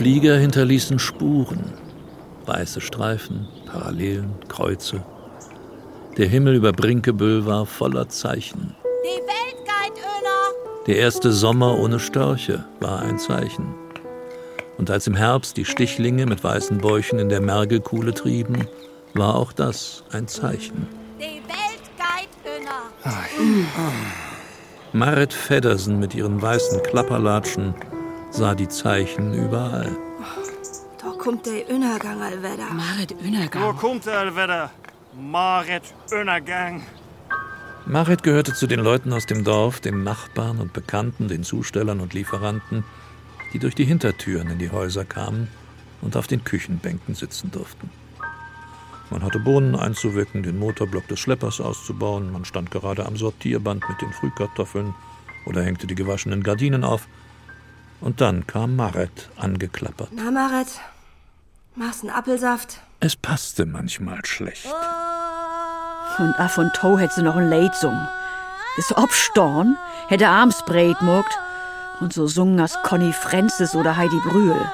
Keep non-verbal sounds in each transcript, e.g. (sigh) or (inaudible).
Flieger hinterließen Spuren, weiße Streifen, Parallelen, Kreuze. Der Himmel über Brinkebüll war voller Zeichen. Die Welt geht Öner. Der erste Sommer ohne Störche war ein Zeichen. Und als im Herbst die Stichlinge mit weißen Bäuchen in der Mergelkuhle trieben, war auch das ein Zeichen. Die Welt geht Öner. Marit Feddersen mit ihren weißen Klapperlatschen sah die Zeichen überall. Da kommt der Innergang allwetter. Marit Wo Unergang. kommt er wieder? Marit Önnergang. Marit gehörte zu den Leuten aus dem Dorf, den Nachbarn und Bekannten, den Zustellern und Lieferanten, die durch die Hintertüren in die Häuser kamen und auf den Küchenbänken sitzen durften. Man hatte Bohnen einzuwecken, den Motorblock des Schleppers auszubauen, man stand gerade am Sortierband mit den Frühkartoffeln oder hängte die gewaschenen Gardinen auf. Und dann kam Maret angeklappert. Na, Marit, machst einen Apfelsaft? Es passte manchmal schlecht. Und af und to hätt sie noch ein Lied sungen. Ist obstorn, hätte abends breit mogt und so sungen als Conny Francis oder Heidi Brühl.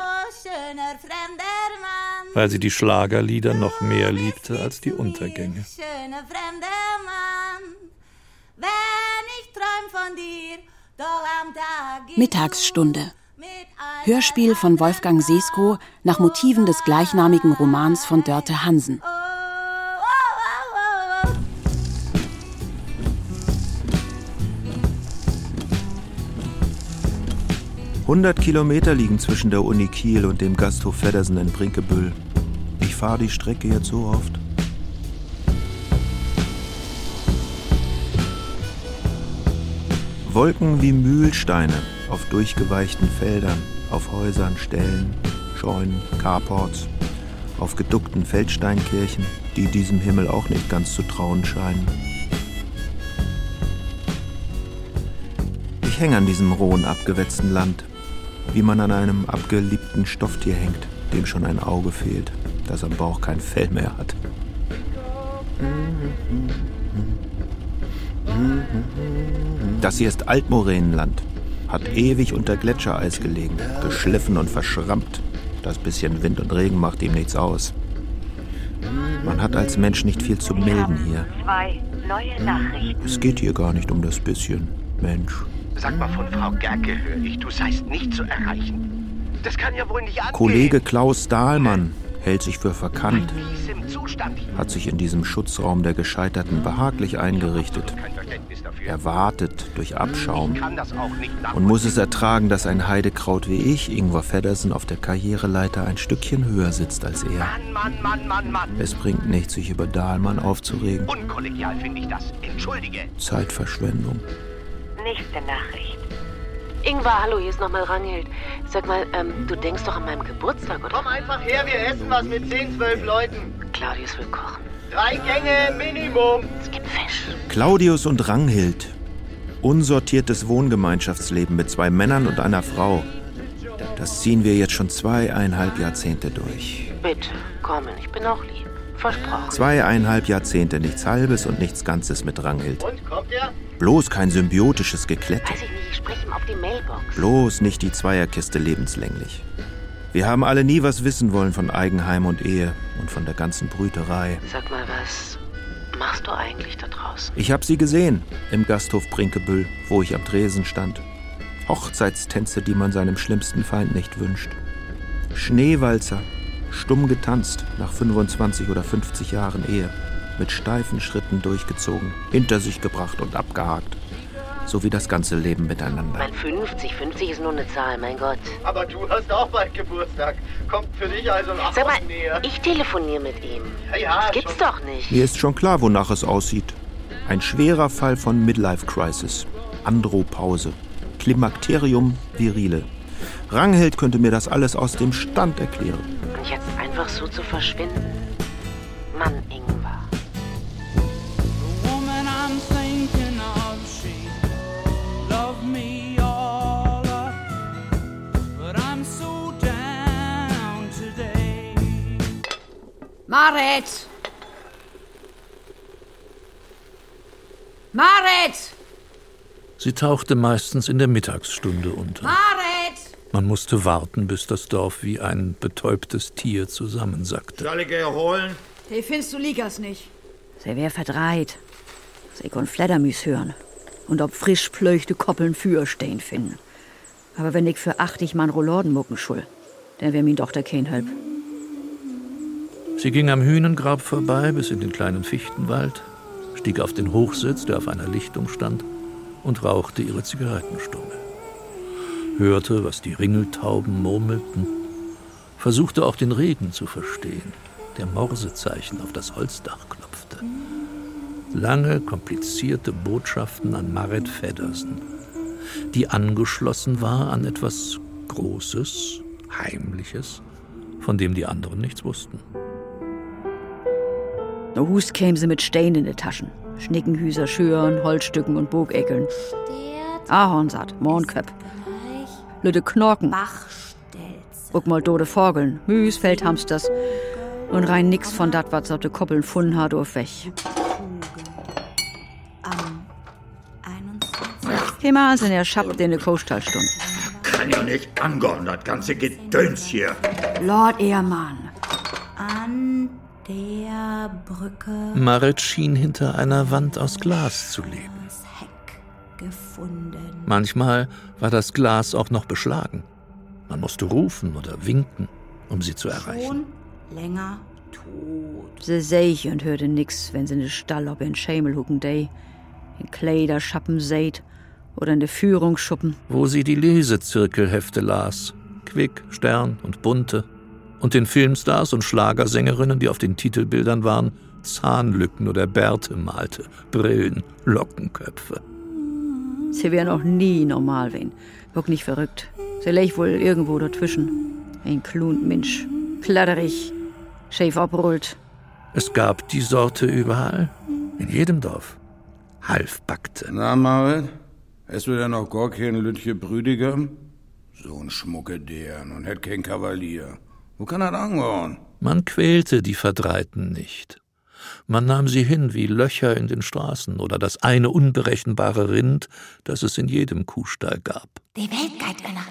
Weil sie die Schlagerlieder noch mehr liebte als die Untergänge. Schöner fremder Mann. Wenn ich träum von dir. Mittagsstunde. Hörspiel von Wolfgang Sesko nach Motiven des gleichnamigen Romans von Dörte Hansen. 100 Kilometer liegen zwischen der Uni Kiel und dem Gasthof Feddersen in Brinkebüll. Ich fahre die Strecke jetzt so oft. Wolken wie Mühlsteine auf durchgeweichten Feldern, auf Häusern, Ställen, Scheunen, Carports, auf geduckten Feldsteinkirchen, die diesem Himmel auch nicht ganz zu trauen scheinen. Ich hänge an diesem rohen, abgewetzten Land, wie man an einem abgeliebten Stofftier hängt, dem schon ein Auge fehlt, das am Bauch kein Fell mehr hat. Das hier ist Altmoränenland, hat ewig unter Gletschereis gelegen, geschliffen und verschrammt. Das bisschen Wind und Regen macht ihm nichts aus. Man hat als Mensch nicht viel zu melden hier. Es geht hier gar nicht um das bisschen, Mensch. Sag mal, von Frau Gerke höre ich, du seist nicht zu erreichen. Das kann ja wohl nicht angehen. Kollege Klaus Dahlmann hält sich für verkannt, hat sich in diesem Schutzraum der Gescheiterten behaglich eingerichtet. Er wartet durch Abschaum Ich kann das auch nicht und muss es ertragen, dass ein Heidekraut wie ich, Ingvar Feddersen, auf der Karriereleiter ein Stückchen höher sitzt als er. Mann, Mann, Mann, Mann, Mann. Es bringt nichts, sich über Dahlmann aufzuregen. Unkollegial finde ich das. Entschuldige. Zeitverschwendung. Nächste Nachricht. Ingvar, hallo, hier ist nochmal Ranghild. Sag mal, ähm, du denkst doch an meinem Geburtstag, oder? Komm einfach her, wir essen was mit 10, 12 Leuten. Claudius will kochen. Drei Gänge Minimum. Es gibt Fisch. Claudius und Ranghild. Unsortiertes Wohngemeinschaftsleben mit zwei Männern und einer Frau. Das ziehen wir jetzt schon zweieinhalb Jahrzehnte durch. Bitte, kommen, ich bin auch lieb. Versprochen. Zweieinhalb Jahrzehnte nichts Halbes und nichts Ganzes mit Ranghild. Und kommt er? Bloß kein symbiotisches Geklette. Weiß ich nicht, ich spreche auf die Mailbox. Bloß nicht die Zweierkiste lebenslänglich. Wir haben alle nie was wissen wollen von Eigenheim und Ehe und von der ganzen Brüterei. Sag mal, was machst du eigentlich da draußen? Ich hab sie gesehen im Gasthof Brinkebüll, wo ich am Tresen stand. Hochzeitstänze, die man seinem schlimmsten Feind nicht wünscht. Schneewalzer, stumm getanzt nach 25 oder 50 Jahren Ehe, mit steifen Schritten durchgezogen, hinter sich gebracht und abgehakt. So wie das ganze Leben miteinander. Mein 50, 50 ist nur eine Zahl, mein Gott. Aber du hast auch bald Geburtstag. Kommt für dich also ein Sag mal, näher. ich telefoniere mit ihm. Ja, ja, Das gibt's doch nicht. Mir ist schon klar, wonach es aussieht. Ein schwerer Fall von Midlife Crisis. Andropause. Klimakterium virile. Ranghild könnte mir das alles aus dem Stand erklären. Und jetzt einfach so zu verschwinden? Mann, Marit! Marit! Sie tauchte meistens in der Mittagsstunde unter. Marit! Man musste warten, bis das Dorf wie ein betäubtes Tier zusammensackte. Soll ich erholen? Hey, findest du Ligas nicht? Sie wär verdreht. Sie kon Fledermüs hören. Und ob frisch plöchte Koppeln für stehen finden. Aber wenn ich für 80 Mann Rollorden mucken schul, dann wär min Tochter kein Help. Sie ging am Hühnengrab vorbei bis in den kleinen Fichtenwald, stieg auf den Hochsitz, der auf einer Lichtung stand, und rauchte ihre Zigarettenstummel. Hörte, was die Ringeltauben murmelten, versuchte auch den Regen zu verstehen, der Morsezeichen auf das Holzdach klopfte. Lange, komplizierte Botschaften an Marit Feddersen, die angeschlossen war an etwas Großes, Heimliches, von dem die anderen nichts wussten. No Hus kämen sie mit Steinen in den Taschen. Schnickenhüser, Schüren, Holzstücken und Bogeckeln. Ahornsaat, Mohnköpp. Lütte Knorken. Guck mal dode Vogeln, Müs, Feldhamsters. Und rein nix von dat, was auf de Koppeln funden hat, auf weg. Ans in der Schapp, den de Kostalstund. Kann ja nicht angehen, das ganze Gedöns hier. Lord Ehrmann. Der Brücke Marit schien hinter einer Wand aus Glas zu leben. gefunden. Manchmal war das Glas auch noch beschlagen. Man musste rufen oder winken, um sie zu erreichen. Schon länger tot. Sie seh ich und hörte nix, wenn sie in den Stall ob in Schemel hucken dei, in Kleiderschappen seht oder in de Führungsschuppen. Wo sie die Lesezirkelhefte las. Quick, Stern und Bunte. Und den Filmstars und Schlagersängerinnen, die auf den Titelbildern waren, Zahnlücken oder Bärte malte, Brillen, Lockenköpfe. Sie wären auch nie normal wen. Nicht verrückt. Sie lech wohl irgendwo dazwischen. Ein klunt Mensch. Kladderig. Schäf abrollt. Es gab die Sorte überall, in jedem Dorf. Halfbackte. Na, Marit, hast du denn noch gar keinen Lütche Brüdigam? So ein Schmucke deren und hätt kein Kavalier. Wo kann er angehören? Man quälte die Verdreiten nicht. Man nahm sie hin wie Löcher in den Straßen oder das eine unberechenbare Rind, das es in jedem Kuhstall gab. Die Welt geht inner.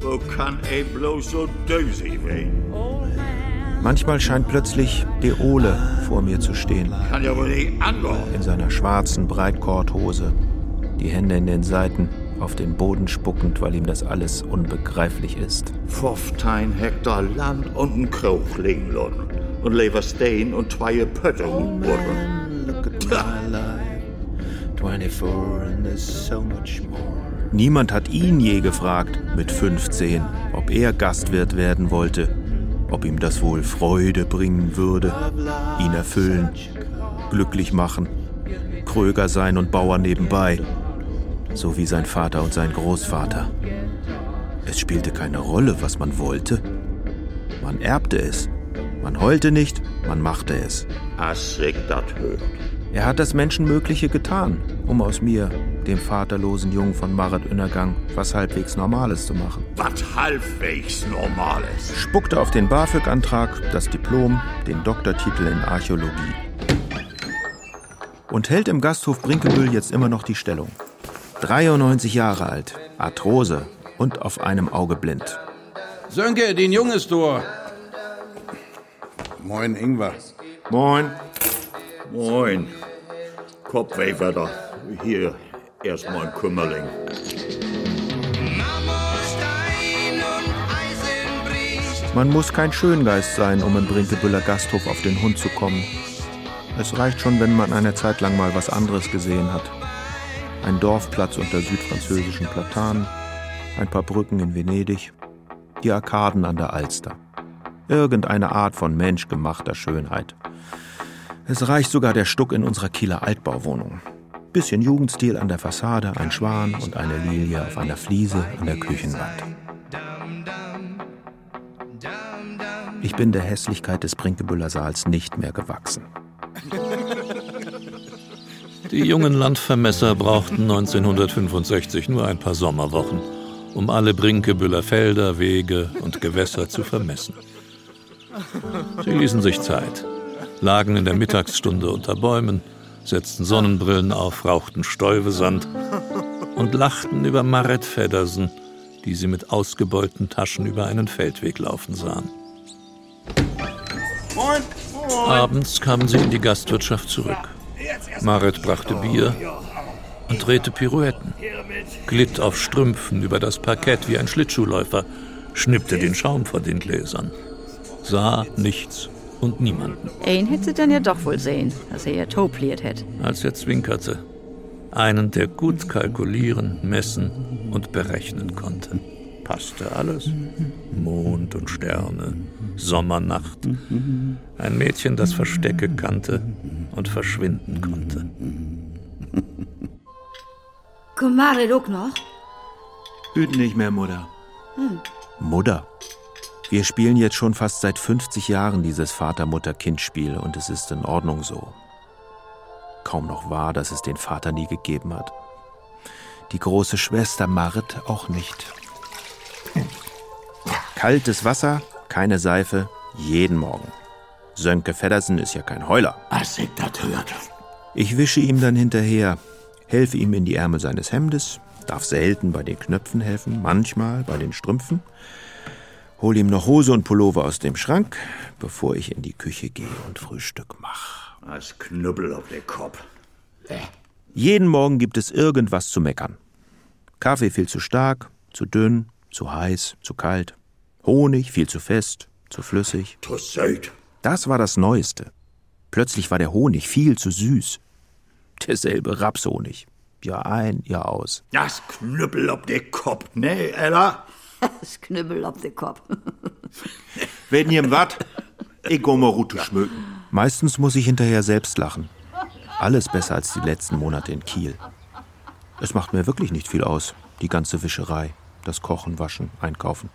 Wo kann ey bloß so dösig werden? Manchmal scheint plötzlich die Ole vor mir zu stehen. Kann ja wohl nicht angehen. In seiner schwarzen Breitkorthose, die Hände in den Seiten, auf den Boden spuckend, weil ihm das alles unbegreiflich ist. 15 Hektar Land und ein lassen. Und Leverstein und zwei Pötte umbohren. 24 (laughs) and there's so much more. Niemand hat ihn je gefragt, mit 15, ob er Gastwirt werden wollte, ob ihm das wohl Freude bringen würde, ihn erfüllen, glücklich machen, Kröger sein und Bauer nebenbei, so wie sein Vater und sein Großvater. Es spielte keine Rolle, was man wollte. Man erbte es. Man heulte nicht, man machte es. Hört. Er hat das Menschenmögliche getan, um aus mir, dem vaterlosen Jungen von Marit Innergang, was halbwegs Normales zu machen. Was halbwegs Normales. Spuckte auf den BAföG-Antrag, das Diplom, den Doktortitel in Archäologie. Und hält im Gasthof Brinkebüll jetzt immer noch die Stellung. 93 Jahre alt, Arthrose und auf einem Auge blind. Sönke, den Junges du. Moin, Ingwer. Moin. Moin. Kopfweh da. Hier erstmal ein Kümmerling. Man muss kein Schöngeist sein, um im Brinkebüller Gasthof auf den Hund zu kommen. Es reicht schon, wenn man eine Zeit lang mal was anderes gesehen hat. Ein Dorfplatz unter südfranzösischen Platanen, ein paar Brücken in Venedig, die Arkaden an der Alster. Irgendeine Art von menschgemachter Schönheit. Es reicht sogar der Stuck in unserer Kieler Altbauwohnung. Bisschen Jugendstil an der Fassade, ein Schwan und eine Lilie auf einer Fliese an der Küchenwand. Ich bin der Hässlichkeit des Brinkebüller Saals nicht mehr gewachsen. Die jungen Landvermesser brauchten 1965 nur ein paar Sommerwochen, um alle Brinkebüller Felder, Wege und Gewässer zu vermessen. Sie ließen sich Zeit, lagen in der Mittagsstunde unter Bäumen, setzten Sonnenbrillen auf, rauchten Stäubesand und lachten über Maret Feddersen, die sie mit ausgebeulten Taschen über einen Feldweg laufen sahen. Moin. Abends kamen sie in die Gastwirtschaft zurück. Maret brachte Bier und drehte Pirouetten, glitt auf Strümpfen über das Parkett wie ein Schlittschuhläufer, schnippte den Schaum vor den Gläsern, sah nichts und niemanden. Ein hätte sie dann ja doch wohl sehen, dass er ihr topliert hätte. Als er zwinkerte, einen, der gut kalkulieren, messen und berechnen konnte. Passte alles. Mond und Sterne, Sommernacht. Ein Mädchen, das Verstecke kannte und verschwinden konnte. Komm, Marit auch noch? Hüt nicht mehr, Mutter. Hm. Mutter. Wir spielen jetzt schon fast seit 50 Jahren dieses Vater-Mutter-Kind-Spiel und es ist in Ordnung so. Kaum noch wahr, dass es den Vater nie gegeben hat. Die große Schwester Marit auch nicht. Kaltes Wasser, keine Seife, jeden Morgen. Sönke Feddersen ist ja kein Heuler. Was ich das hört. Ich wische ihm dann hinterher, helfe ihm in die Ärmel seines Hemdes, darf selten bei den Knöpfen helfen, manchmal bei den Strümpfen, hol ihm noch Hose und Pullover aus dem Schrank, bevor ich in die Küche gehe und Frühstück mache. Als Knüppel auf den Kopf. Jeden Morgen gibt es irgendwas zu meckern. Kaffee viel zu stark, zu dünn, zu heiß, zu kalt. Honig viel zu fest, zu flüssig. Zu süß. Das war das Neueste. Plötzlich war der Honig viel zu süß. Derselbe Rapshonig. Jahr ein, Jahr aus. Das Knüppel auf den Kopf, ne, Ella? (laughs) Das Knüppel auf den Kopf. (laughs) Wenn ihr wat? Ich go mal Rute schmücken. Meistens muss ich hinterher selbst lachen. Alles besser als die letzten Monate in Kiel. Es macht mir wirklich nicht viel aus, die ganze Wischerei. Das Kochen, Waschen, Einkaufen.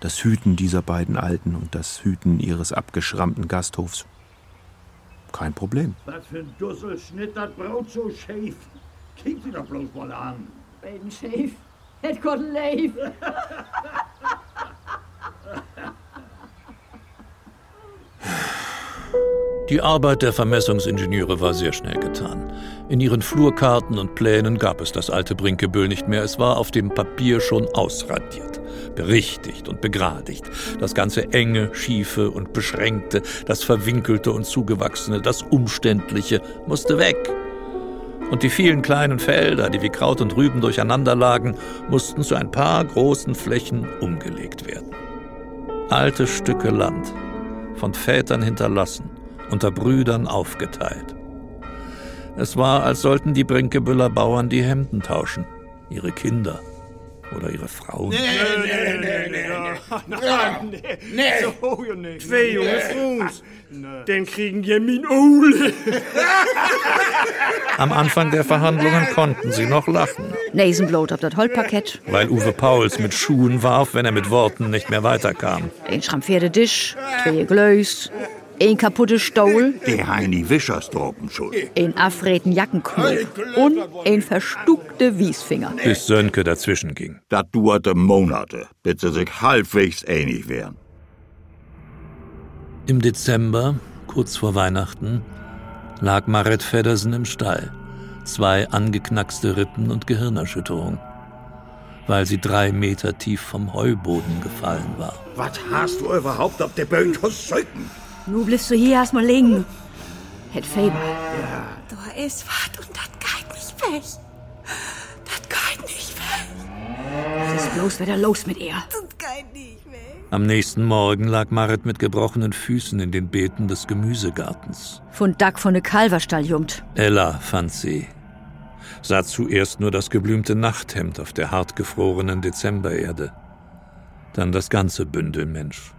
Das Hüten dieser beiden Alten und das Hüten ihres abgeschrammten Gasthofs. Kein Problem. Was für ein Dusselschnitt, das Brot so schäf. Kick sie doch bloß mal an. Ben Schäf, het Gott leif. (laughs) Die Arbeit der Vermessungsingenieure war sehr schnell getan. In ihren Flurkarten und Plänen gab es das alte Brinkebüll nicht mehr. Es war auf dem Papier schon ausradiert, berichtigt und begradigt. Das ganze enge, schiefe und beschränkte, das verwinkelte und zugewachsene, das umständliche musste weg. Und die vielen kleinen Felder, die wie Kraut und Rüben durcheinander lagen, mussten zu ein paar großen Flächen umgelegt werden. Alte Stücke Land, von Vätern hinterlassen, unter Brüdern aufgeteilt. Es war, als sollten die Brinkebüller Bauern die Hemden tauschen, ihre Kinder oder ihre Frauen. Nee, nee, nee, nee, nee. Nee, so, ja, nee. Zwei junge Jungs. Den kriegen wir min Ole. (laughs) Am Anfang der Verhandlungen konnten sie noch lachen, Nasenblot auf das Holzparkett. weil Uwe Pauls mit Schuhen warf, wenn er mit Worten nicht mehr weiterkam. Ein schrampfierte Tisch, zwei Glös, ein kaputte Stuhl, Die Heini Wischerstropen schuld. ein afreten Jackenknopf und ein verstuckte Wiesfinger. Bis Sönke dazwischen ging. Das dauerte Monate, bis sie sich halbwegs einig wären. Im Dezember, kurz vor Weihnachten, lag Maret Feddersen im Stall. Zwei angeknackste Rippen und Gehirnerschütterung, weil sie drei Meter tief vom Heuboden gefallen war. Was hast du überhaupt auf der Böen Säuken? Nu bliffst du hier erstmal liegen. Het Faber. Da ist was und das geht nicht weg. Das geht nicht weg. Was ist bloß wieder los mit ihr? Das geht nicht weg. Am nächsten Morgen lag Marit mit gebrochenen Füßen in den Beeten des Gemüsegartens. Von Dack von de Kalverstall jummt. Ella fand sie. Sah zuerst nur das geblümte Nachthemd auf der hartgefrorenen Dezembererde. Dann das ganze Bündel Mensch.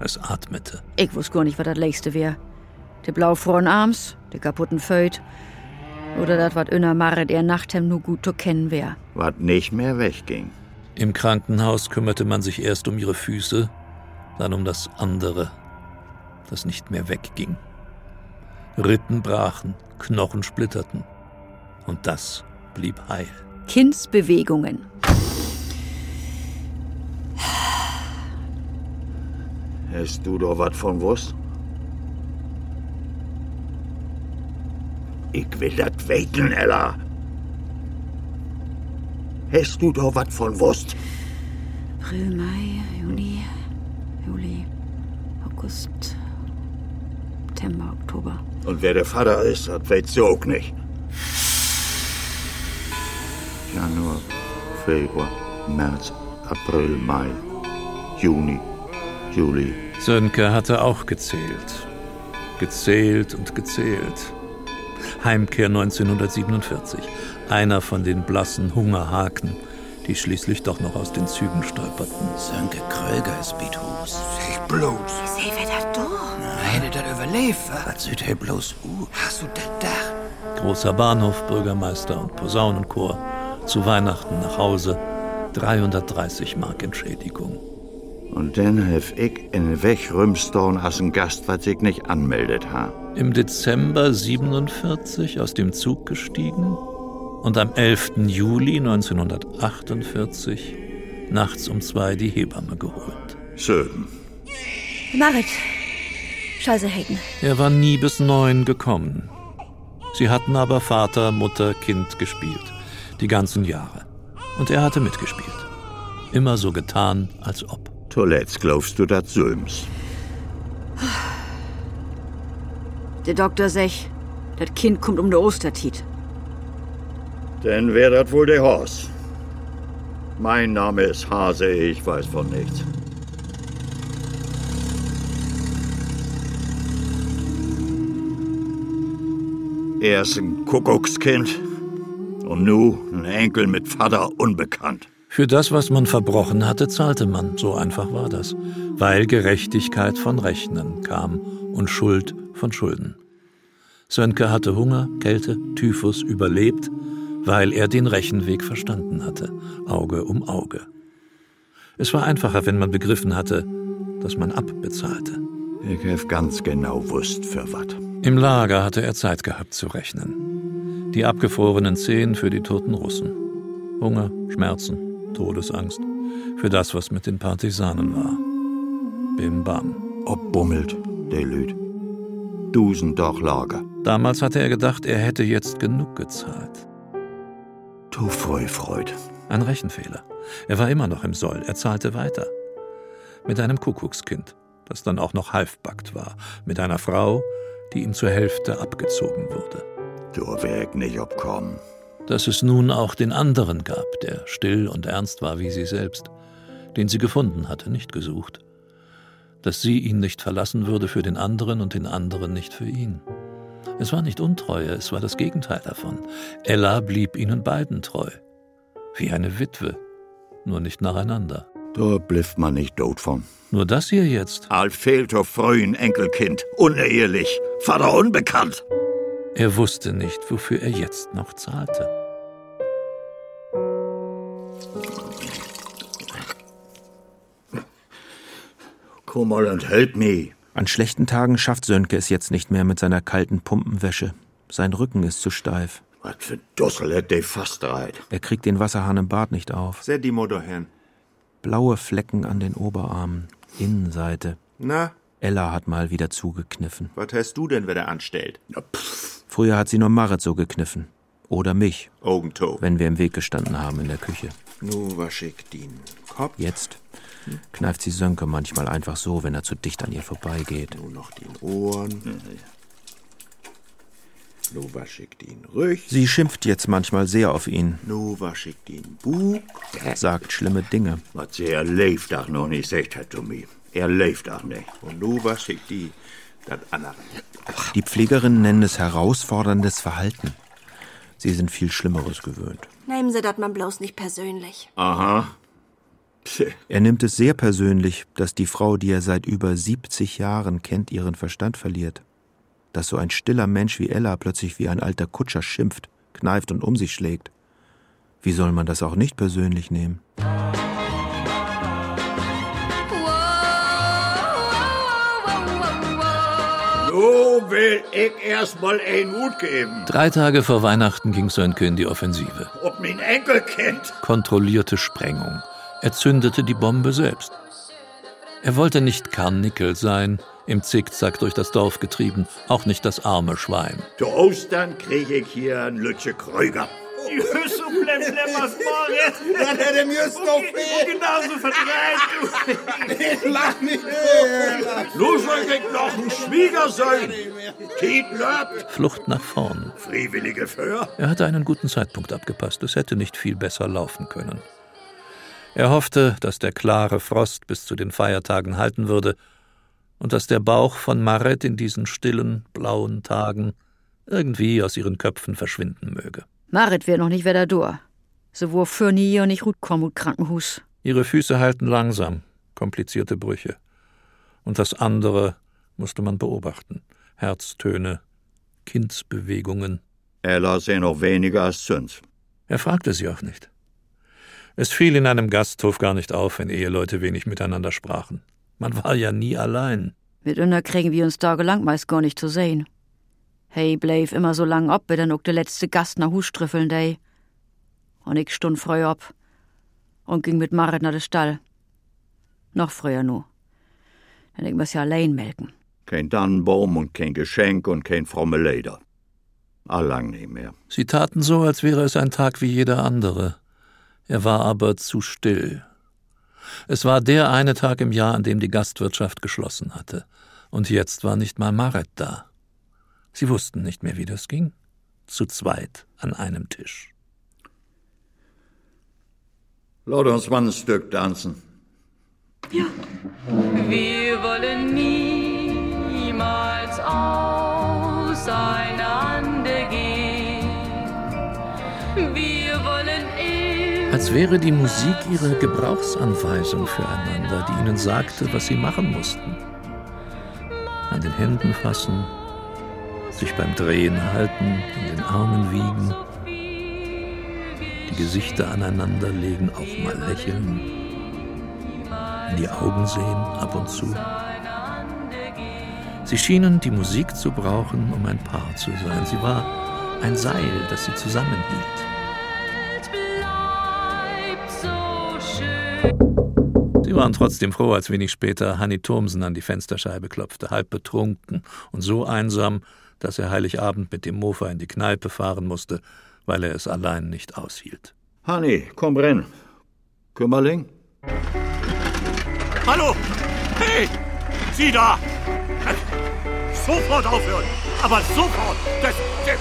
Es atmete. Ich wusste gar nicht, was das nächste wär. De blaufroren Arms, de kaputten Föt. Oder das, was Öner Marit ihr Nachthemd nur gut zu kennen wär. Was nicht mehr wegging. Im Krankenhaus kümmerte man sich erst um ihre Füße, dann um das andere, das nicht mehr wegging. Rippen brachen, Knochen splitterten. Und das blieb heil. Kindsbewegungen. Hast du doch was von was? Ich will das weten, Ella. Hast du da was von Wurst? April, Mai, Juni, Juli, August, September, Oktober. Und wer der Vater ist, das weißt du auch nicht. Januar, Februar, März, April, Mai, Juni, Juli. Sönke hatte auch gezählt. Gezählt und gezählt. Heimkehr 1947. Einer von den blassen Hungerhaken, die schließlich doch noch aus den Zügen stolperten. Sönke Kröger ist Bithus. Sag bloß. Seh, wer da doch? Hätte das überlebt, wa? Was sieht er bloß u? Hast du das Dach? Großer Bahnhof, Bürgermeister und Posaunenchor. Zu Weihnachten nach Hause. 330 Mark Entschädigung. Und dann helf ich in Wegrümstorn als ein Gast, was ich nicht anmeldet ha. Im Dezember 47 aus dem Zug gestiegen und am 11. Juli 1948 nachts um zwei die Hebamme geholt. Schön. Marit. Scheiße, Hayden. Er war nie bis neun gekommen. Sie hatten aber Vater, Mutter, Kind gespielt. Die ganzen Jahre. Und er hatte mitgespielt. Immer so getan, als ob. Zuletzt glaubst du das Söms. Der Doktor sech, das Kind kommt um der Ostertit. Denn wär das wohl der Horst. Mein Name ist Hase, ich weiß von nichts. Er ist ein Kuckuckskind und nu ein Enkel mit Vater unbekannt. Für das, was man verbrochen hatte, zahlte man. So einfach war das. Weil Gerechtigkeit von Rechnen kam und Schuld von Schulden. Sönke hatte Hunger, Kälte, Typhus überlebt, weil er den Rechenweg verstanden hatte. Auge um Auge. Es war einfacher, wenn man begriffen hatte, dass man abbezahlte. Ich hab ganz genau wusst, für wat. Im Lager hatte er Zeit gehabt zu rechnen. Die abgefrorenen Zehen für die toten Russen. Hunger, Schmerzen, Todesangst. Für das, was mit den Partisanen war. Bim bam. Obbummelt, der Lüd. Dusen doch Lager. Damals hatte er gedacht, er hätte jetzt genug gezahlt. Du freu Freud. Ein Rechenfehler. Er war immer noch im Soll. Er zahlte weiter. Mit einem Kuckuckskind, das dann auch noch halbbackt war. Mit einer Frau, die ihm zur Hälfte abgezogen wurde. Du wär nicht obkommen. Dass es nun auch den anderen gab, der still und ernst war wie sie selbst, den sie gefunden hatte, nicht gesucht. Dass sie ihn nicht verlassen würde für den anderen und den anderen nicht für ihn. Es war nicht Untreue, es war das Gegenteil davon. Ella blieb ihnen beiden treu. Wie eine Witwe, nur nicht nacheinander. Da blifft man nicht tot von. Nur das hier jetzt. Al fehlt auf frühen Enkelkind. Unehelich. Vater unbekannt. Er wusste nicht, wofür er jetzt noch zahlte. Komm mal und help me. An schlechten Tagen schafft Sönke es jetzt nicht mehr mit seiner kalten Pumpenwäsche. Sein Rücken ist zu steif. Was für Dussel hat der fast reit. Er kriegt den Wasserhahn im Bad nicht auf. Set die Mutter hin. Blaue Flecken an den Oberarmen. Innenseite. Na, Ella hat mal wieder zugekniffen. was hast du denn wieder anstellt? Früher hat sie nur Marit so gekniffen. Oder mich, Augentoe. wenn wir im Weg gestanden haben in der Küche. Nu wasch ich den Kopf. Jetzt kneift sie Sönke manchmal einfach so, wenn er zu dicht an ihr vorbeigeht. Nu noch den Ohren. Nu wasch ich den Rüch. Sie schimpft jetzt manchmal sehr auf ihn, Nu wasch ich den Bug. sagt schlimme Dinge. Was sie erlebt auch noch nicht sagt hat zu mir. Er lebt auch nicht. Und nu wasch ich die, das andere. Die Pflegerinnen nennen es herausforderndes Verhalten. Sie sind viel Schlimmeres gewöhnt. Nehmen Sie das mal bloß nicht persönlich. Aha. Pse. Er nimmt es sehr persönlich, dass die Frau, die er seit über 70 Jahren kennt, ihren Verstand verliert. Dass so ein stiller Mensch wie Ella plötzlich wie ein alter Kutscher schimpft, kneift und um sich schlägt. Wie soll man das auch nicht persönlich nehmen? So will ich erst mal ein Mut geben. Drei Tage vor Weihnachten ging Sönke in die Offensive. Ob mein Enkelkind. Kontrollierte Sprengung. Er zündete die Bombe selbst. Er wollte nicht Karnickel sein, im Zickzack durch das Dorf getrieben, auch nicht das arme Schwein. Zu Ostern kriege ich hier einen Lütsche Krüger. Jössu, blem, blem, was Moritz. Das hätte mir es noch fehlt. Genauso verdreht, du. Lach nicht. Nur soll ich noch ein Schwiegersohn. Tiet löbt. Flucht nach vorn. Freiwillige für? Er hatte einen guten Zeitpunkt abgepasst. Es hätte nicht viel besser laufen können. Er hoffte, dass der klare Frost bis zu den Feiertagen halten würde und dass der Bauch von Maret in diesen stillen, blauen Tagen irgendwie aus ihren Köpfen verschwinden möge. Marit wär noch nicht wieder da. So wo für nie und nicht gut kommen Krankenhus. Ihre Füße halten langsam, komplizierte Brüche. Und das andere musste man beobachten. Herztöne, Kindsbewegungen. Ella sehen noch weniger als sonst. Er fragte sie auch nicht. Es fiel in einem Gasthof gar nicht auf, wenn Eheleute wenig miteinander sprachen. Man war ja nie allein. Mit Unna kriegen wir uns tagelang meist gar nicht zu sehen. Hey bleef immer so lang op, dann ook de letzte Gast nach Hus strüffeln dei. Und ich stund früh op und ging mit Marit nach de Stall. Noch früher nu. Denn ich muss ja allein melken. Kein Dannenbaum und kein Geschenk und kein fromme Leder. Allang nicht mehr. Sie taten so, als wäre es ein Tag wie jeder andere. Er war aber zu still. Es war der eine Tag im Jahr, an dem die Gastwirtschaft geschlossen hatte. Und jetzt war nicht mal Maret da. Sie wussten nicht mehr, wie das ging. Zu zweit an einem Tisch. Lass uns mal ein Stück tanzen. Ja. Wir wollen niemals auseinander gehen. Wir wollen Als wäre die Musik ihre Gebrauchsanweisung füreinander, die ihnen sagte, was sie machen mussten. An den Händen fassen, sich beim Drehen halten, in den Armen wiegen, die Gesichter aneinander legen, auch mal lächeln, in die Augen sehen ab und zu. Sie schienen die Musik zu brauchen, um ein Paar zu sein. Sie war ein Seil, das sie zusammenhielt. Sie waren trotzdem froh, als wenig später Hanni Thomsen an die Fensterscheibe klopfte, halb betrunken und so einsam, dass er Heiligabend mit dem Mofa in die Kneipe fahren musste, weil er es allein nicht aushielt. Hanni, komm rein. Kümmerling? Hallo! Hey! Sie da! Sofort aufhören! Aber sofort! Das, das,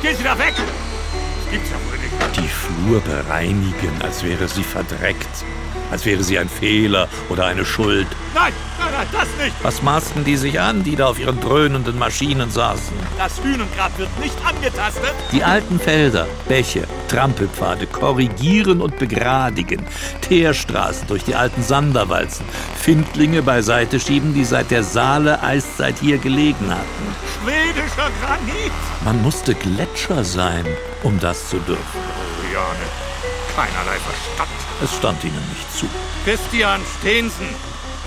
gehen Sie da weg! Das gibt's ja wohl nicht. Die Flur bereinigen, als wäre sie verdreckt als wäre sie ein Fehler oder eine Schuld. Nein, nein, nein, das nicht! Was maßten die sich an, die da auf ihren dröhnenden Maschinen saßen? Das Hühnengrab wird nicht angetastet. Die alten Felder, Bäche, Trampelpfade korrigieren und begradigen, Teerstraßen durch die alten Sanderwalzen, Findlinge beiseite schieben, die seit der Saale-Eiszeit hier gelegen hatten. Schwedischer Granit! Man musste Gletscher sein, um das zu dürfen. Oh, Jane, keinerlei Verstand. Es stand ihnen nicht zu. Christian Steensen,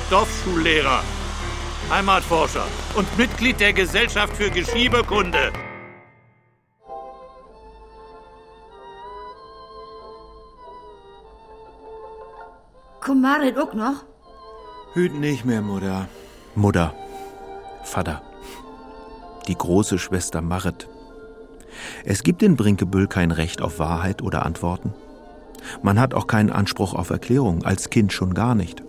Dorfschullehrer, Heimatforscher und Mitglied der Gesellschaft für Geschiebekunde. Komm Marit auch noch? Hüt nicht mehr, Mutter. Mutter. Vater. Die große Schwester Marit. Es gibt in Brinkebüll kein Recht auf Wahrheit oder Antworten. Man hat auch keinen Anspruch auf Erklärung, als Kind schon gar nicht.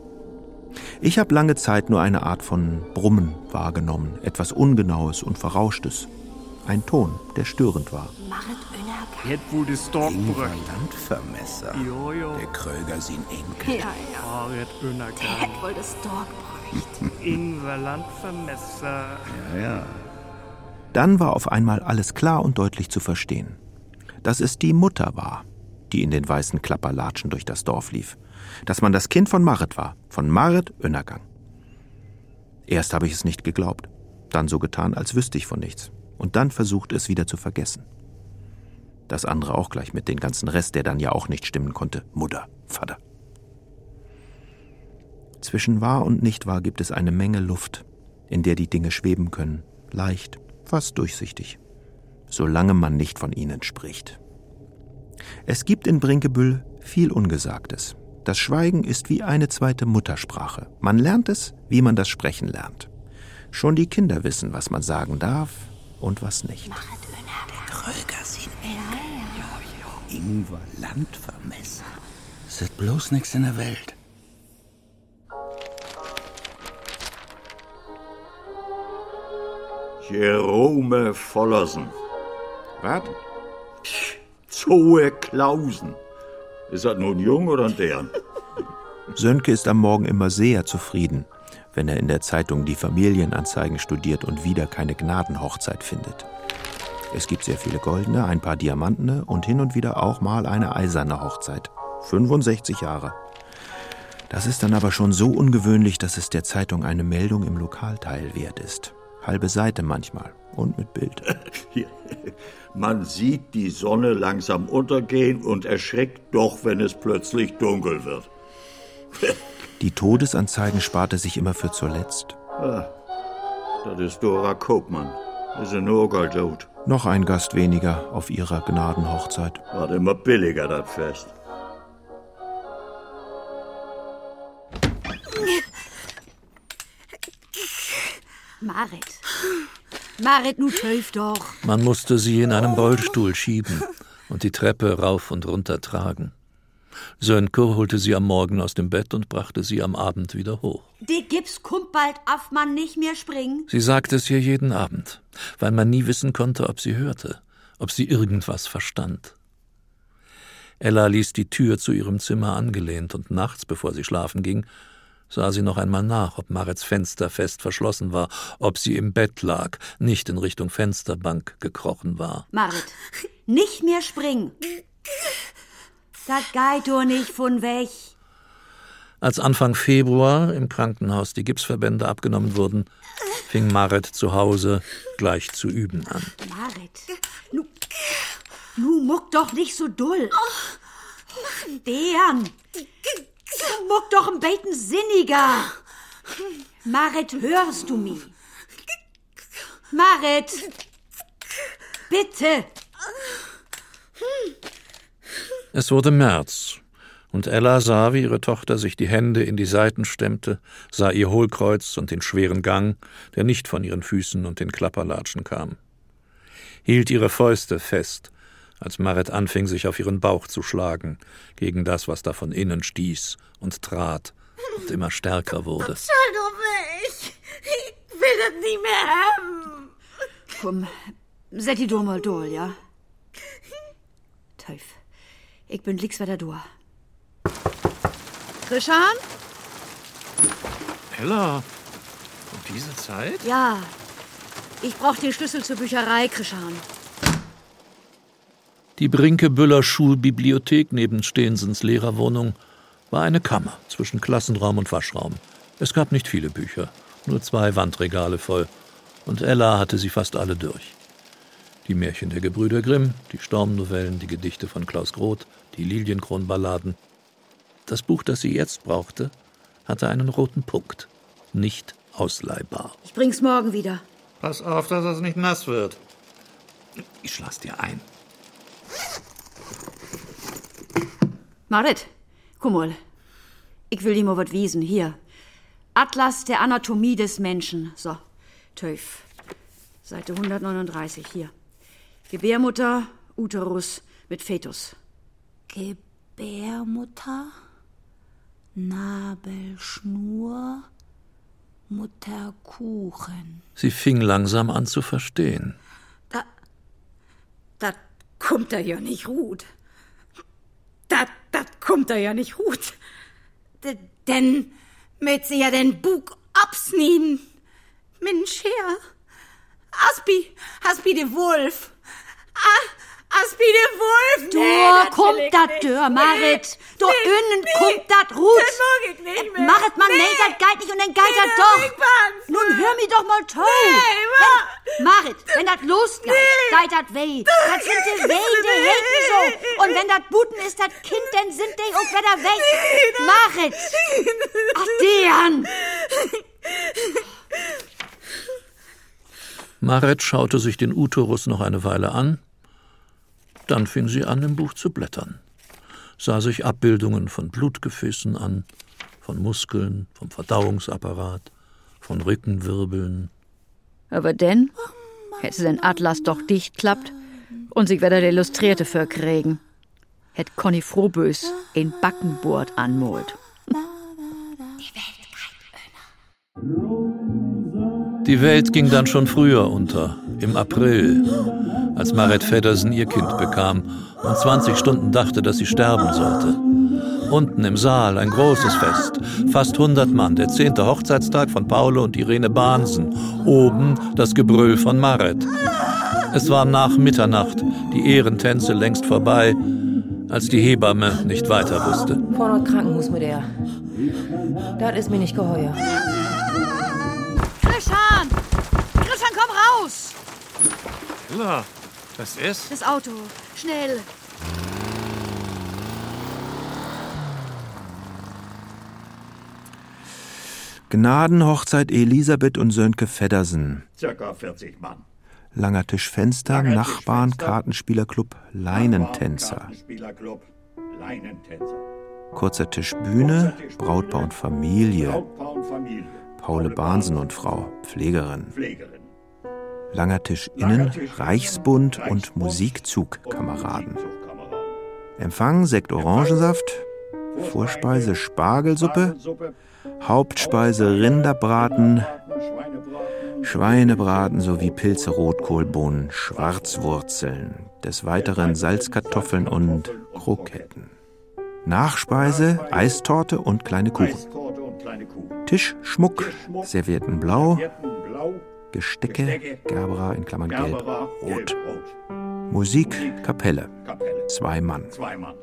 Ich habe lange Zeit nur eine Art von Brummen wahrgenommen, etwas Ungenaues und Verrauschtes. Ein Ton, der störend war. Jetzt wurde es dort Landvermesser. Jo, jo. Der Kröger sind Enkel. Ja, ja. Der hätte wohl das Dorf bräucht. (laughs) Ingwer Landvermesser. Ja, ja. Dann war auf einmal alles klar und deutlich zu verstehen. Dass es die Mutter war, die in den weißen Klapperlatschen durch das Dorf lief. Dass man das Kind von Marit war, von Marit Önnergang. Erst habe ich es nicht geglaubt, dann so getan, als wüsste ich von nichts, und dann versucht es wieder zu vergessen. Das andere auch gleich mit den ganzen Rest, der dann ja auch nicht stimmen konnte. Mutter, Vater. Zwischen wahr und nicht wahr gibt es eine Menge Luft, in der die Dinge schweben können, leicht, fast durchsichtig, solange man nicht von ihnen spricht. Es gibt in Brinkebüll viel Ungesagtes. Das Schweigen ist wie eine zweite Muttersprache. Man lernt es, wie man das Sprechen lernt. Schon die Kinder wissen, was man sagen darf und was nicht. Ingwer Landvermesser. Es ist bloß nichts in der Welt. Jerome Vollersen. Was? Zoe Klausen. Ist das nun jung oder ein deren? (laughs) Sönke ist am Morgen immer sehr zufrieden, wenn er in der Zeitung die Familienanzeigen studiert und wieder keine Gnadenhochzeit findet. Es gibt sehr viele goldene, ein paar diamantene und hin und wieder auch mal eine eiserne Hochzeit. 65 Jahre. Das ist dann aber schon so ungewöhnlich, dass es der Zeitung eine Meldung im Lokalteil wert ist. Halbe Seite manchmal und mit Bild. (laughs) Man sieht die Sonne langsam untergehen und erschreckt doch, wenn es plötzlich dunkel wird. (laughs) Die Todesanzeigen sparte sich immer für zuletzt. Ah, das ist Dora Kopmann. Ist ein Urgeldot. Noch ein Gast weniger auf ihrer Gnadenhochzeit. War immer billiger, das Fest. Marit. Marit, nu töf doch. Man musste sie in einem Rollstuhl schieben und die Treppe rauf und runter tragen. Sönke holte sie am Morgen aus dem Bett und brachte sie am Abend wieder hoch. Die Gips kommt bald auf, man nicht mehr springen. Sie sagte es ihr jeden Abend, weil man nie wissen konnte, ob sie hörte, ob sie irgendwas verstand. Ella ließ die Tür zu ihrem Zimmer angelehnt und nachts, bevor sie schlafen ging, sah sie noch einmal nach, ob Marits Fenster fest verschlossen war, ob sie im Bett lag, nicht in Richtung Fensterbank gekrochen war. Marit, nicht mehr springen. Geht doch nicht von weg. Als Anfang Februar im Krankenhaus die Gipsverbände abgenommen wurden, fing Marit zu Hause gleich zu üben an. Marit, nu, nu muck doch nicht so dull. Deren, du muck doch ein Beten sinniger. Marit, hörst du mich? Marit, bitte. Es wurde März, und Ella sah, wie ihre Tochter sich die Hände in die Seiten stemmte, sah ihr Hohlkreuz und den schweren Gang, der nicht von ihren Füßen und den Klapperlatschen kam. Hielt ihre Fäuste fest, als Marit anfing, sich auf ihren Bauch zu schlagen, gegen das, was da von innen stieß und trat und immer stärker wurde. Schau doch weg! Ich will das nie mehr haben! Komm, set die doch mal durch, ja? Teuf. Ich bin nix weiter durch. Christian? Ella, um diese Zeit? Ja. Ich brauch den Schlüssel zur Bücherei, Christian. Die Brinke-Büller Schulbibliothek neben Stehensens Lehrerwohnung war eine Kammer zwischen Klassenraum und Waschraum. Es gab nicht viele Bücher, nur zwei Wandregale voll, und Ella hatte sie fast alle durch. Die Märchen der Gebrüder Grimm, die Stormnovellen, die Gedichte von Klaus Groth, die Lilienkronballaden. Das Buch, das sie jetzt brauchte, hatte einen roten Punkt. Nicht ausleihbar. Ich bring's morgen wieder. Pass auf, dass es nicht nass wird. Ich schlaß dir ein. Marit, guck mal. Ich will dir mal was wiesen. Hier. Atlas der Anatomie des Menschen. So, Töf. Seite 139, hier. Gebärmutter, Uterus mit Fetus. Gebärmutter, Nabelschnur, Mutterkuchen. Sie fing langsam an zu verstehen. Kommt da ja nicht gut. Das, das kommt da ja nicht gut. D denn mit sie ja den Bug absnieden. Mit dem Scher. Aspi, Aspi de Wolf. Ah, Aspi de Wolf. Da kommt dat Dörr, Marit. Da innen kommt dat Rut. Das mag ich nicht mehr. Marit, man, nee, dat geht nicht und dann geht dat doch. Nun hör mich doch mal zu. Wenn, Marit, wenn dat losgeht, geht dat weh. Dat sind die weh, die heten so. Und wenn dat Buten ist, dat Kind, dann sind die auch wieder weg. Marit. Ach, deren. (laughs) Marit schaute sich den Uterus noch eine Weile an. Dann fing sie an, im Buch zu blättern, sah sich Abbildungen von Blutgefäßen an, von Muskeln, vom Verdauungsapparat, von Rückenwirbeln, Aber denn hätte den Atlas doch dicht klappt und sich wieder der Illustrierte für kriegen. Hätt Conny Frohbös ein Backenbord anmolt. Die Welt ging dann schon früher unter, im April, als Marit Feddersen ihr Kind bekam und 20 Stunden dachte, dass sie sterben sollte. Unten im Saal ein großes Fest, fast 100 Mann, der zehnte Hochzeitstag von Paolo und Irene Bahnsen. Oben das Gebrüll von Marit. Es war nach Mitternacht, die Ehrentänze längst vorbei, als die Hebamme nicht weiter wusste. Vorne Krankenhaus mit der. Das ist mir nicht geheuer. Ella, was ist? Das Auto. Schnell. Gnadenhochzeit Elisabeth und Sönke Feddersen. Circa 40 Mann. Langer Tisch Fenster, Langer Tisch Nachbarn, Fenster. Kartenspielerclub, Leinentänzer. Spielerclub, Leinentänzer. Kurzer Tisch Bühne, Brautpaar und Familie. Brautpaar und Familie. Paule Bahnsen und Frau, Pflegerin. Pflegerin. Langer Tisch innen, Reichsbund und Musikzugkameraden. Empfang Sekt Orangensaft, Vorspeise Spargelsuppe, Hauptspeise Rinderbraten, Schweinebraten. Sowie Pilze, Rotkohlbohnen, Schwarzwurzeln, des Weiteren Salzkartoffeln und Kroketten. Nachspeise Eistorte und kleine Kuchen. Tischschmuck, Servietten blau. Gestecke, Gerbera in Klammern gelb, rot. Musik, Kapelle, Kapelle. zwei Mann. Zwei Mann.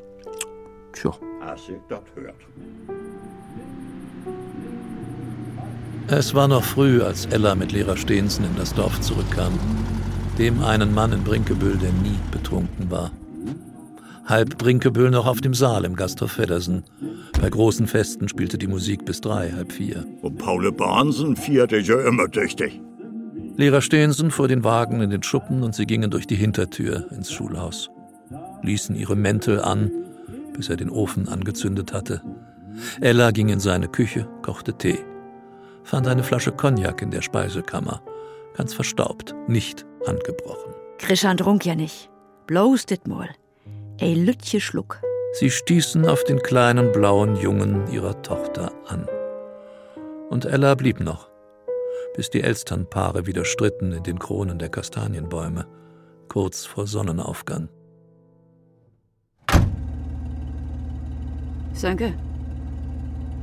Tja? Es war noch früh, als Ella mit Lehrer Stehensen in das Dorf zurückkam. Dem einen Mann in Brinkebüll, der nie betrunken war. Halb Brinkebüll noch auf dem Saal im Gasthof Feddersen. Bei großen Festen spielte die Musik bis drei, halb vier. Und Paule Bahnsen vierte ja immer tüchtig. Lehrer Stehensen fuhr den Wagen in den Schuppen und sie gingen durch die Hintertür ins Schulhaus. Ließen ihre Mäntel an, bis er den Ofen angezündet hatte. Ella ging in seine Küche, kochte Tee. Fand eine Flasche Cognac in der Speisekammer. Ganz verstaubt, nicht angebrochen. Christian trunk ja nicht. Bloß dit mal. Ey Lütje Schluck. Sie stießen auf den kleinen blauen Jungen ihrer Tochter an. Und Ella blieb noch, bis die Elsternpaare wieder stritten in den Kronen der Kastanienbäume, kurz vor Sonnenaufgang. Sönke,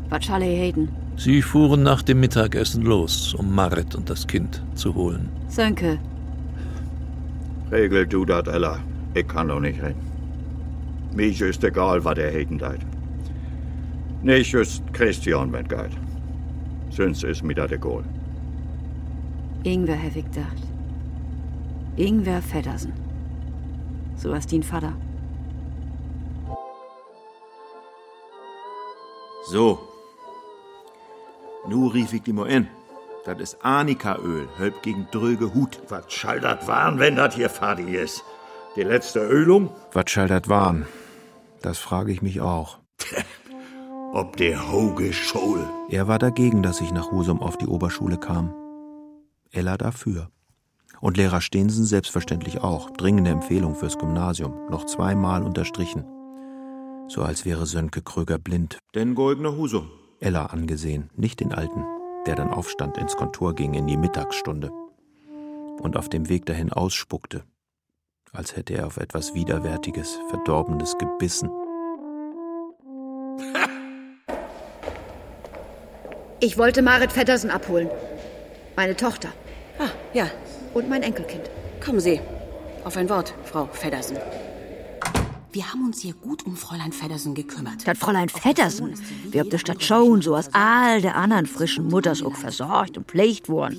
was schall er heden? Sie fuhren nach dem Mittagessen los, um Marit und das Kind zu holen. Sönke, Regel du dat, Ella. Ich kann doch nicht reden. Mich ist egal, was er heten deit. Nicht ist Christian, wenn geht. Sonst ist mir dat egal. Ingwer gedacht. Ingwer Feddersen. So was din Vater. So. Nu rief ich die mal in. Das ist Arnika-Öl, hölb gegen dröge Hut. Was schall dat waren, wenn dat hier fertig ist? Die letzte Ölung? Was schall das waren? Das frage ich mich auch. Ob der Hoge Schol. Er war dagegen, dass ich nach Husum auf die Oberschule kam. Ella dafür. Und Lehrer Stehensen selbstverständlich auch. Dringende Empfehlung fürs Gymnasium. Noch zweimal unterstrichen. So als wäre Sönke Kröger blind. Denn Golgner Husum. Ella angesehen, nicht den Alten, der dann aufstand, ins Kontor ging in die Mittagsstunde. Und auf dem Weg dahin ausspuckte, als hätte er auf etwas Widerwärtiges, Verdorbenes gebissen. Ich wollte Marit Feddersen abholen. Meine Tochter. Ah, ja. Und mein Enkelkind. Kommen Sie. Auf ein Wort, Frau Feddersen. Wir haben uns hier gut um Fräulein Feddersen gekümmert. Das Fräulein Feddersen, wie ob die Stadt schon so als all der anderen frischen Mutters auch versorgt und pflegt worden.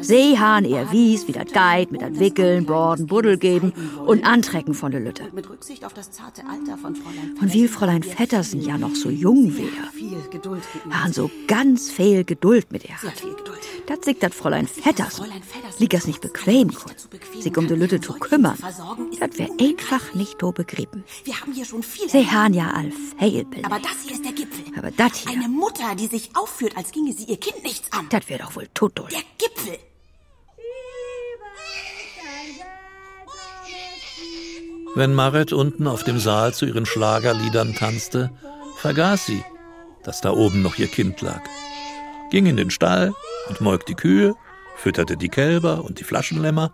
Sie haben ihr wies, wie das Guide mit das Wickeln, Borden, Buddel geben und Antrecken von der Lütte. Mit Rücksicht auf das zarte Alter von Fräulein Und wie Fräulein Feddersen ja noch so jung wäre, haben so ganz viel Geduld mit ihr hat. Das sieht das Fräulein Vetters. Liegt das nicht bequem, Kunz? Sich um die Lütte zu kümmern, Das wäre einfach nicht so begrieben. Wir haben hier schon viel. Sie haben ja all Fehlbild. Aber das hier ist der Gipfel. Aber dat hier. Eine Mutter, die sich aufführt, als ginge sie ihr Kind nichts an. Das wäre doch wohl tot. Der Gipfel. Wenn Maret unten auf dem Saal zu ihren Schlagerliedern tanzte, vergaß sie, dass da oben noch ihr Kind lag. Ging in den Stall und molk die Kühe, fütterte die Kälber und die Flaschenlämmer,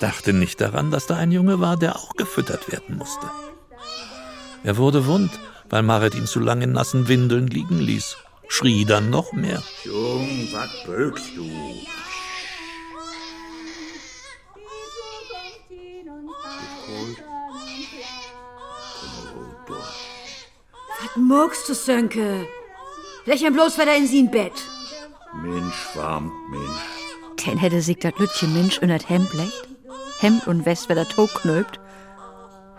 dachte nicht daran, dass da ein Junge war, der auch gefüttert werden musste. Er wurde wund, weil Marit ihn zu lange in nassen Windeln liegen ließ, schrie dann noch mehr. Jung, was bögst du? Was muckst du, Sönke? Lächeln bloß wieder in sein Bett. Mensch, warm, Mensch. Denn hätte sich dat Lütchen Mensch in dat Hemd legt, Hemd und West wieder knöpt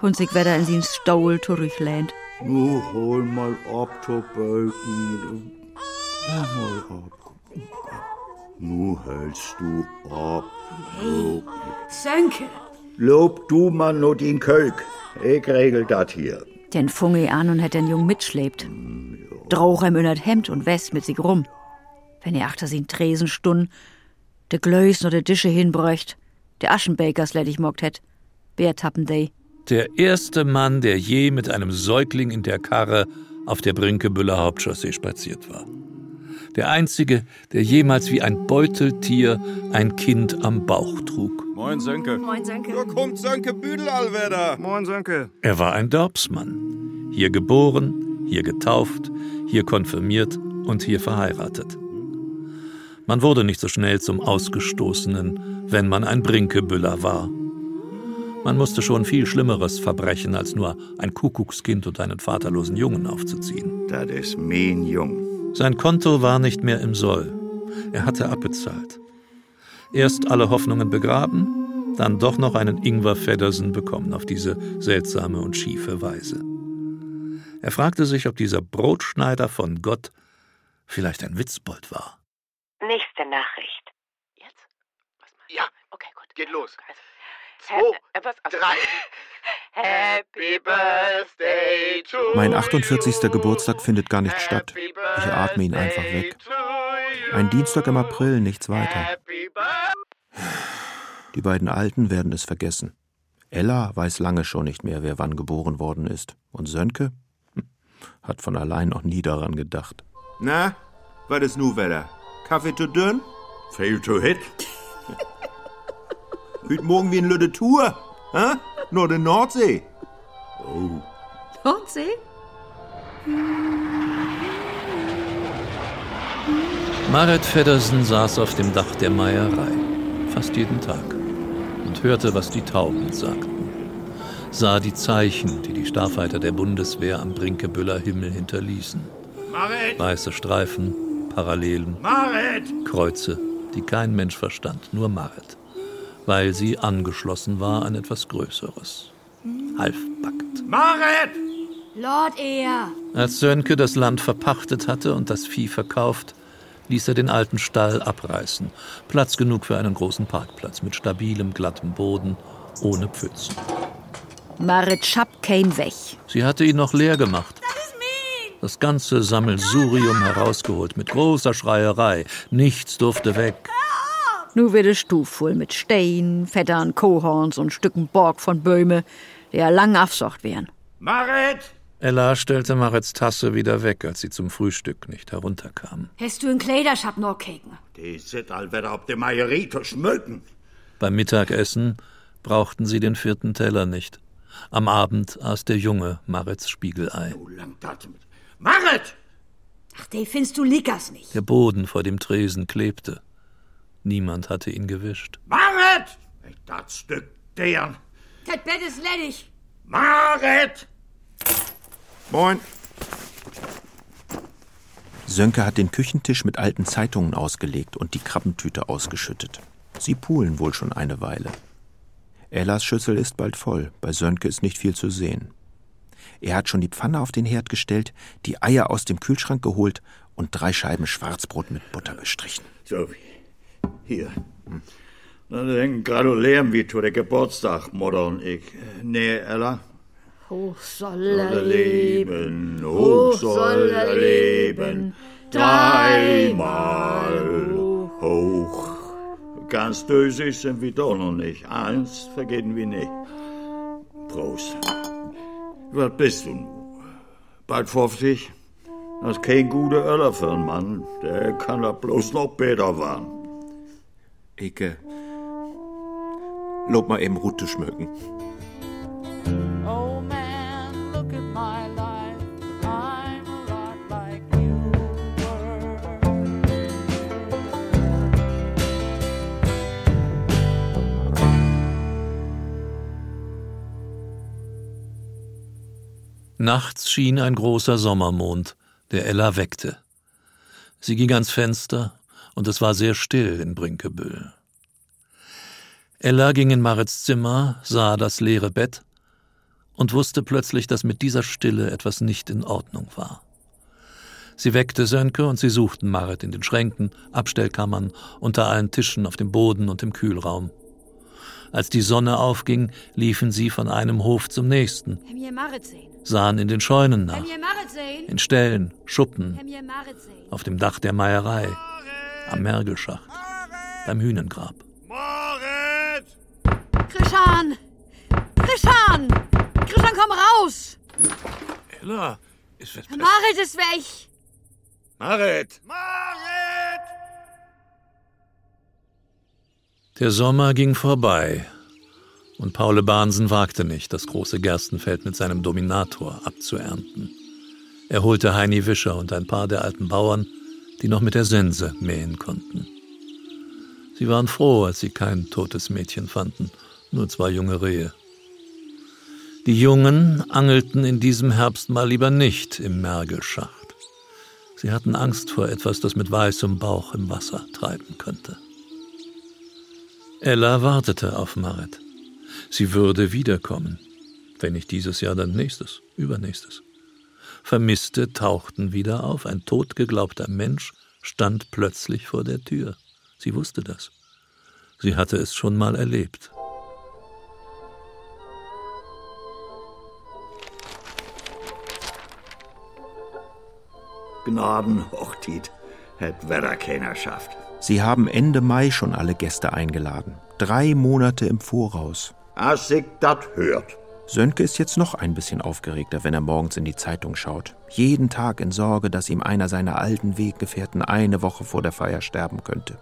und sich wieder in sin Staul zurücklehnt. Nu hol mal ab, to Böken. Hol mal ab. Nu hältst du ab. Hey, Sönke. Lob du mal nur den Kölk. Ich regel dat hier. Den fung ich an und hätt den Jungen mitschlebt. Drauch ihm in dat Hemd und West mit sich rum. Wenn er achter sin Tresen stund, de Glöß oder Dische hinbräucht, der Aschenbakers ledig mockt hätt. Wer tappen dey? Der erste Mann, der je mit einem Säugling in der Karre auf der Brinkebüller Hauptchaussee spaziert war. Der einzige, der jemals wie ein Beuteltier ein Kind am Bauch trug. Moin, Sönke. Moin, Sönke. Da kommt Sönke Büdel, Allwetter. Moin, Sönke. Er war ein Dorpsmann. Hier geboren, hier getauft, hier konfirmiert und hier verheiratet. Man wurde nicht so schnell zum Ausgestoßenen, wenn man ein Brinkebüller war. Man musste schon viel Schlimmeres verbrechen, als nur ein Kuckuckskind und einen vaterlosen Jungen aufzuziehen. Das ist mein Jung. Sein Konto war nicht mehr im Soll. Er hatte abbezahlt. Erst alle Hoffnungen begraben, dann doch noch einen Ingwer Feddersen bekommen auf diese seltsame und schiefe Weise. Er fragte sich, ob dieser Brotschneider von Gott vielleicht ein Witzbold war. Nächste Nachricht. Ja, okay, gut. Geht los. Hä- äh, was? Also- drei. (laughs) Happy Birthday to Mein 48. Geburtstag findet gar nicht statt. Ich atme ihn einfach weg. Ein Dienstag im April, nichts weiter. Die beiden Alten werden es vergessen. Ella weiß lange schon nicht mehr, wer wann geboren worden ist. Und Sönke Hm, hat von allein noch nie daran gedacht. Na, was ist nu Wetter? Kaffee zu dünn? Fail to hit. (laughs) Hüt morgen wie ein Lütte Tour. Hä? Nur der Nordsee. Oh. Nordsee? Marit Feddersen saß auf dem Dach der Meierei, fast jeden Tag, und hörte, was die Tauben sagten. Sah die Zeichen, die die Starfighter der Bundeswehr am Brinkebüller Himmel hinterließen. Marit! Weiße Streifen, Parallelen, Marit! Kreuze, die kein Mensch verstand, nur Marit, weil sie angeschlossen war an etwas Größeres. Halbpackt. Marit! Lord er. Als Sönke das Land verpachtet hatte und das Vieh verkauft, ließ er den alten Stall abreißen. Platz genug für einen großen Parkplatz mit stabilem, glattem Boden, ohne Pfützen. Marit Schapp kein weg. Sie hatte ihn noch leer gemacht. Das ganze Sammelsurium herausgeholt mit großer Schreierei. Nichts durfte weg. Nu wird es Stuf voll mit Stein, Fettern, Kohorns und Stücken Borg von Böhme, der lang afsocht wären. Marit! Ella stellte Marits Tasse wieder weg, als sie zum Frühstück nicht herunterkam. Hast du einen Kleiderschab noch keken? Die sit allwetter auf der Meierie zu schmücken. Beim Mittagessen brauchten sie den vierten Teller nicht. Am Abend aß der Junge Marits Spiegelei. Marit! Ach, die findest du Lickers nicht. Der Boden vor dem Tresen klebte. Niemand hatte ihn gewischt. Marit! Das Stück deren. Das Bett ist ledig. Marit! Moin. Sönke hat den Küchentisch mit alten Zeitungen ausgelegt und die Krabbentüte ausgeschüttet. Sie pulen wohl schon eine Weile. Ellas Schüssel ist bald voll, bei Sönke ist nicht viel zu sehen. Er hat schon die Pfanne auf den Herd gestellt, die Eier aus dem Kühlschrank geholt und drei Scheiben Schwarzbrot mit Butter bestrichen. So, hier. Na, dann gratulieren wir zu der Geburtstag, Mutter und ich. Nee, Ella? Hoch soll er leben, hoch soll er leben, dreimal hoch. Ganz dösig sind wir doch noch nicht. Eins vergeten wir nicht. groß. Was bist du nun? Bald 50? Das ist kein guter Öller für einen Mann. Der kann da bloß noch besser werden. Ike, lob mal eben Rute schmücken. Nachts schien ein großer Sommermond, der Ella weckte. Sie ging ans Fenster, und es war sehr still in Brinkebüll. Ella ging in Marits Zimmer, sah das leere Bett und wusste plötzlich, dass mit dieser Stille etwas nicht in Ordnung war. Sie weckte Sönke und sie suchten Marit in den Schränken, Abstellkammern, unter allen Tischen, auf dem Boden und im Kühlraum. Als die Sonne aufging, liefen sie von einem Hof zum nächsten, Marit sahen in den Scheunen nach, Marit in Ställen, Schuppen, Marit auf dem Dach der Meierei, am Mergelschacht, beim Hühnengrab. Krishan! Krishan! Krishan, komm raus! Ella, ist was Marit ist weg! Marit! Der Sommer ging vorbei und Paule Bahnsen wagte nicht, das große Gerstenfeld mit seinem Dominator abzuernten. Er holte Heini Wischer und ein paar der alten Bauern, die noch mit der Sense mähen konnten. Sie waren froh, als sie kein totes Mädchen fanden, nur zwei junge Rehe. Die Jungen angelten in diesem Herbst mal lieber nicht im Mergelschacht. Sie hatten Angst vor etwas, das mit weißem Bauch im Wasser treiben könnte. Ella wartete auf Marit. Sie würde wiederkommen. Wenn nicht dieses Jahr, dann nächstes, übernächstes. Vermisste tauchten wieder auf. Ein totgeglaubter Mensch stand plötzlich vor der Tür. Sie wusste das. Sie hatte es schon mal erlebt. Gnadenhochtit hätt Wetter keiner schafft. Sie haben Ende Mai schon alle Gäste eingeladen. Drei Monate im Voraus. Als ich dat hört. Sönke ist jetzt noch ein bisschen aufgeregter, wenn er morgens in die Zeitung schaut. Jeden Tag in Sorge, dass ihm einer seiner alten Weggefährten eine Woche vor der Feier sterben könnte.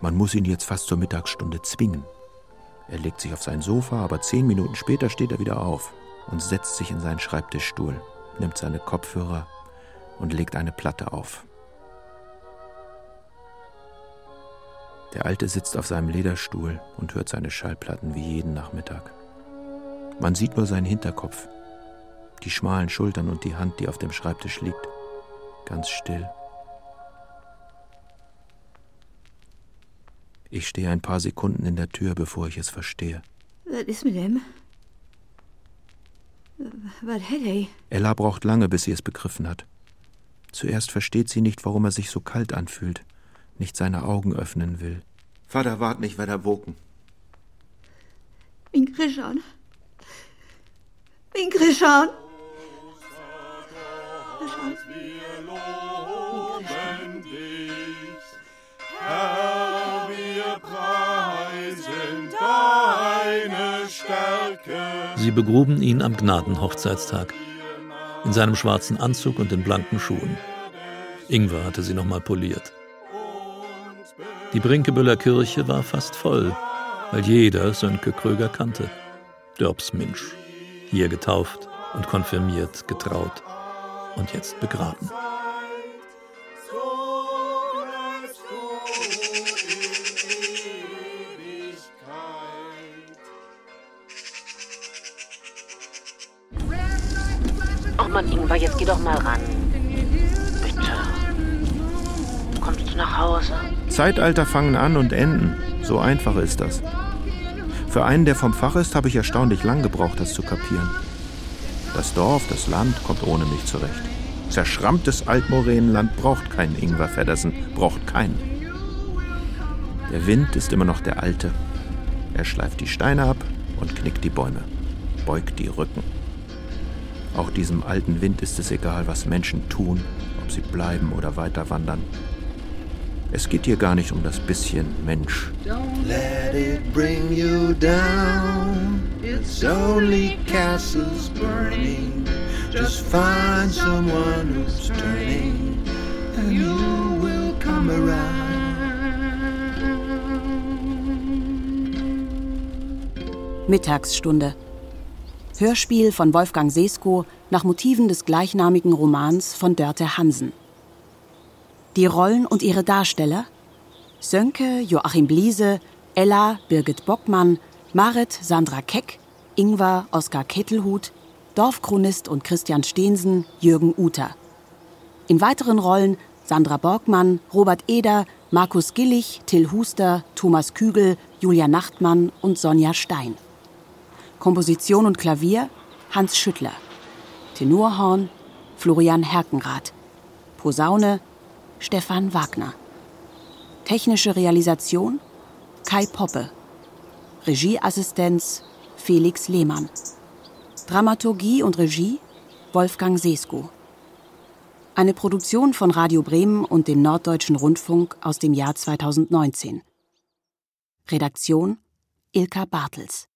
Man muss ihn jetzt fast zur Mittagsstunde zwingen. Er legt sich auf sein Sofa, aber zehn Minuten später steht er wieder auf und setzt sich in seinen Schreibtischstuhl, nimmt seine Kopfhörer und legt eine Platte auf. Der Alte sitzt auf seinem Lederstuhl und hört seine Schallplatten wie jeden Nachmittag. Man sieht nur seinen Hinterkopf, die schmalen Schultern und die Hand, die auf dem Schreibtisch liegt. Ganz still. Ich stehe ein paar Sekunden in der Tür, bevor ich es verstehe. Was ist mit dem? Was hat er? Ella braucht lange, bis sie es begriffen hat. Zuerst versteht sie nicht, warum er sich so kalt anfühlt, nicht seine Augen öffnen will. Vater, wart nicht weiter woken. Min Krishan. Min Krishan. Krishan. Herr, wir preisen deine Stärke. Sie begruben ihn am Gnadenhochzeitstag, in seinem schwarzen Anzug und den blanken Schuhen. Ingwer hatte sie nochmal poliert. Die Brinkebüller Kirche war fast voll, weil jeder Sönke Kröger kannte. Dörbsminsch, hier getauft und konfirmiert, getraut und jetzt begraben. Ach Mann, Ingwer, jetzt geh doch mal ran. Zeitalter fangen an und enden. So einfach ist das. Für einen, der vom Fach ist, habe ich erstaunlich lang gebraucht, das zu kapieren. Das Dorf, das Land kommt ohne mich zurecht. Zerschrammtes Altmoränenland braucht keinen Ingwer Feddersen, braucht keinen. Der Wind ist immer noch der alte. Er schleift die Steine ab und knickt die Bäume, beugt die Rücken. Auch diesem alten Wind ist es egal, was Menschen tun, ob sie bleiben oder weiter wandern. Es geht hier gar nicht um das bisschen Mensch. Don't let it bring you down. It's only castles burning. Just find someone who's turning, and you will come around. Mittagsstunde. Hörspiel von Wolfgang Sesko nach Motiven des gleichnamigen Romans von Dörte Hansen. Die Rollen und ihre Darsteller Sönke Joachim Bliese, Ella Birgit Bockmann, Marit Sandra Keck, Ingwer Oskar Kettelhut, Dorfchronist und Christian Steensen Jürgen Uter. In weiteren Rollen Sandra Borgmann, Robert Eder, Markus Gillig, Till Huster, Thomas Kügel, Julia Nachtmann und Sonja Stein. Komposition und Klavier Hans Schüttler. Tenorhorn Florian Herkenrath. Posaune Stefan Wagner. Technische Realisation Kai Poppe. Regieassistenz Felix Lehmann. Dramaturgie und Regie Wolfgang Sesko. Eine Produktion von Radio Bremen und dem Norddeutschen Rundfunk aus dem Jahr 2019. Redaktion Ilka Bartels